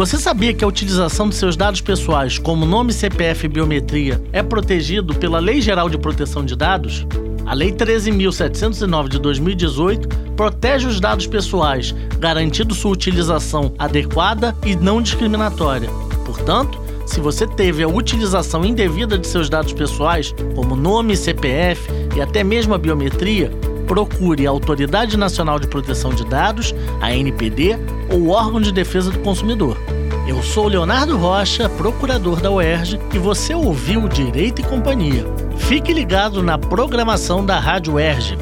Você sabia que a utilização de seus dados pessoais, como nome, CPF e biometria, é protegido pela Lei Geral de Proteção de Dados? A Lei 13.709 de 2018 protege os dados pessoais, garantindo sua utilização adequada e não discriminatória. Portanto, se você teve a utilização indevida de seus dados pessoais, como nome, CPF e até mesmo a biometria, procure a Autoridade Nacional de Proteção de Dados, a NPD, ou órgão de defesa do consumidor. Eu sou Leonardo Rocha, procurador da UERJ, e você ouviu Direito e Companhia. Fique ligado na programação da Rádio UERJ.